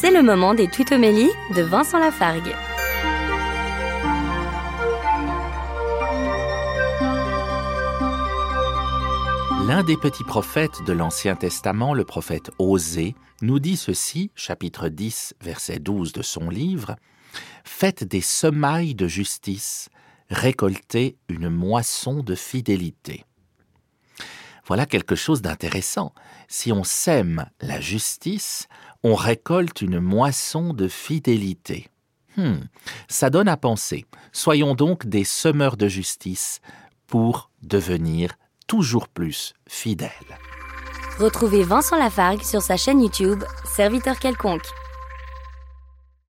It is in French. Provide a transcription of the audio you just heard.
C'est le moment des tutomélies de Vincent Lafargue. L'un des petits prophètes de l'Ancien Testament, le prophète Osée, nous dit ceci, chapitre 10, verset 12 de son livre, Faites des semailles de justice, récoltez une moisson de fidélité. Voilà quelque chose d'intéressant. Si on sème la justice, on récolte une moisson de fidélité. Hmm, ça donne à penser. Soyons donc des semeurs de justice pour devenir toujours plus fidèles. Retrouvez Vincent Lafargue sur sa chaîne YouTube, Serviteur quelconque.